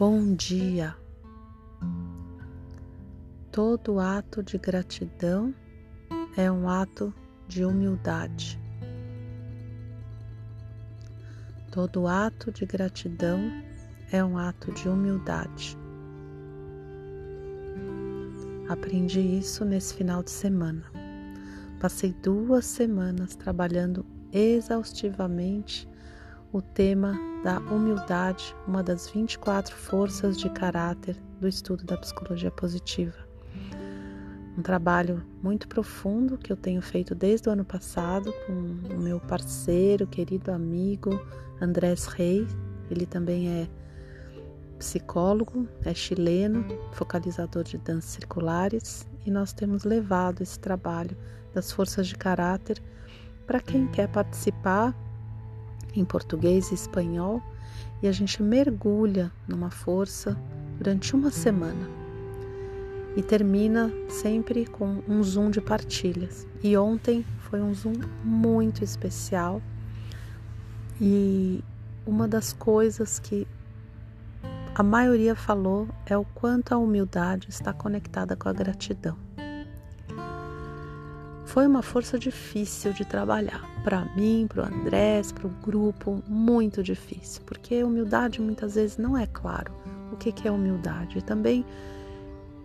Bom dia. Todo ato de gratidão é um ato de humildade. Todo ato de gratidão é um ato de humildade. Aprendi isso nesse final de semana. Passei duas semanas trabalhando exaustivamente o tema da humildade, uma das 24 forças de caráter do estudo da psicologia positiva. Um trabalho muito profundo que eu tenho feito desde o ano passado com o meu parceiro, querido amigo Andrés Rey. Ele também é psicólogo, é chileno, focalizador de danças circulares e nós temos levado esse trabalho das forças de caráter para quem quer participar em português e espanhol e a gente mergulha numa força durante uma semana e termina sempre com um zoom de partilhas. E ontem foi um zoom muito especial e uma das coisas que a maioria falou é o quanto a humildade está conectada com a gratidão. Foi uma força difícil de trabalhar para mim, para o Andrés, para o grupo, muito difícil, porque humildade muitas vezes não é claro o que, que é humildade. E também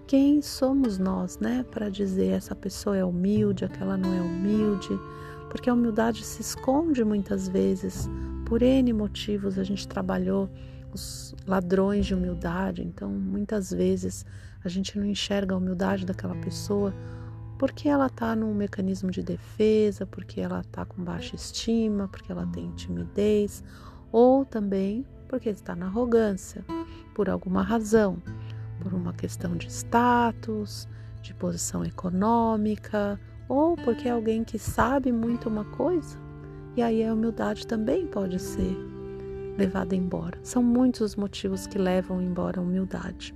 quem somos nós, né, para dizer essa pessoa é humilde, aquela não é humilde, porque a humildade se esconde muitas vezes por N motivos. A gente trabalhou os ladrões de humildade, então muitas vezes a gente não enxerga a humildade daquela pessoa porque ela está num mecanismo de defesa, porque ela está com baixa estima, porque ela tem timidez, ou também porque está na arrogância, por alguma razão, por uma questão de status, de posição econômica, ou porque é alguém que sabe muito uma coisa, e aí a humildade também pode ser levada embora. São muitos os motivos que levam embora a humildade.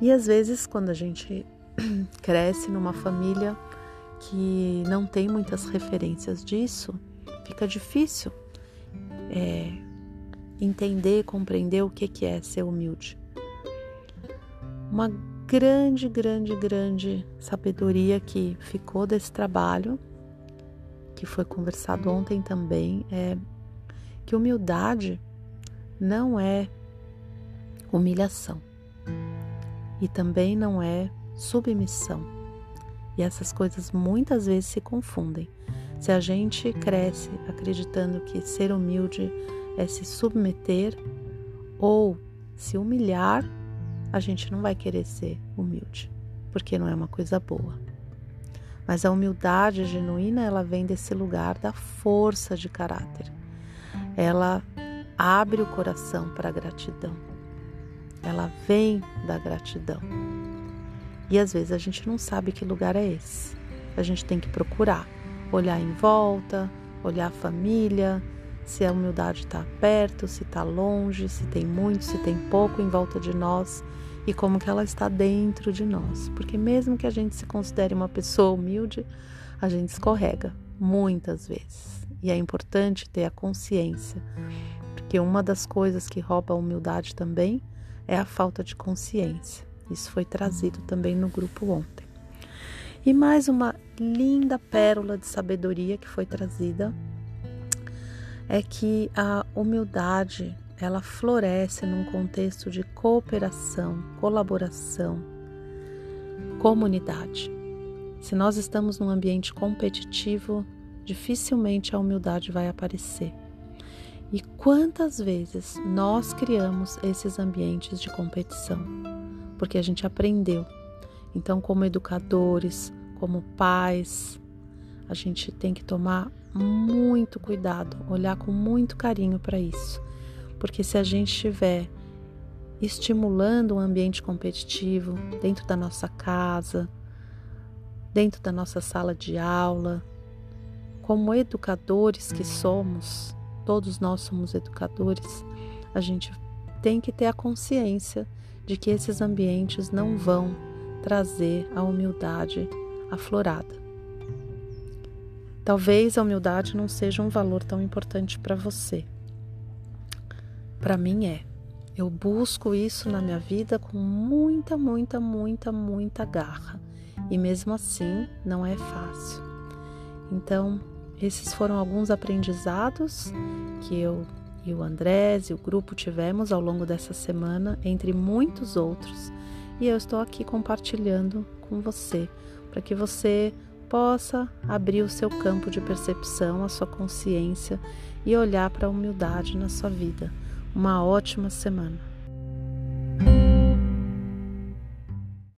E às vezes, quando a gente cresce numa família que não tem muitas referências disso, fica difícil é, entender, compreender o que, é ser humilde. Uma grande, grande, grande sabedoria que ficou desse trabalho, que foi conversado ontem também, é que humildade não é humilhação e também não é submissão. E essas coisas muitas vezes se confundem. Se a gente cresce acreditando que ser humilde é se submeter ou se humilhar, a gente não vai querer ser humilde, porque não é uma coisa boa. Mas a humildade genuína, ela vem desse lugar da força de caráter. Ela abre o coração para a gratidão. Ela vem da gratidão. E às vezes a gente não sabe que lugar é esse. A gente tem que procurar, olhar em volta, olhar a família, se a humildade está perto, se está longe, se tem muito, se tem pouco em volta de nós e como que ela está dentro de nós. Porque mesmo que a gente se considere uma pessoa humilde, a gente escorrega muitas vezes. E é importante ter a consciência, porque uma das coisas que rouba a humildade também é a falta de consciência. Isso foi trazido também no grupo ontem. E mais uma linda pérola de sabedoria que foi trazida é que a humildade ela floresce num contexto de cooperação, colaboração, comunidade. Se nós estamos num ambiente competitivo, dificilmente a humildade vai aparecer. E quantas vezes nós criamos esses ambientes de competição? Porque a gente aprendeu. Então, como educadores, como pais, a gente tem que tomar muito cuidado, olhar com muito carinho para isso. Porque se a gente estiver estimulando um ambiente competitivo dentro da nossa casa, dentro da nossa sala de aula, como educadores que somos, todos nós somos educadores, a gente tem que ter a consciência de que esses ambientes não vão trazer a humildade aflorada. Talvez a humildade não seja um valor tão importante para você. Para mim é. Eu busco isso na minha vida com muita, muita, muita, muita garra. E mesmo assim, não é fácil. Então, esses foram alguns aprendizados que eu e o Andrés e o grupo tivemos ao longo dessa semana, entre muitos outros, e eu estou aqui compartilhando com você, para que você possa abrir o seu campo de percepção, a sua consciência e olhar para a humildade na sua vida. Uma ótima semana.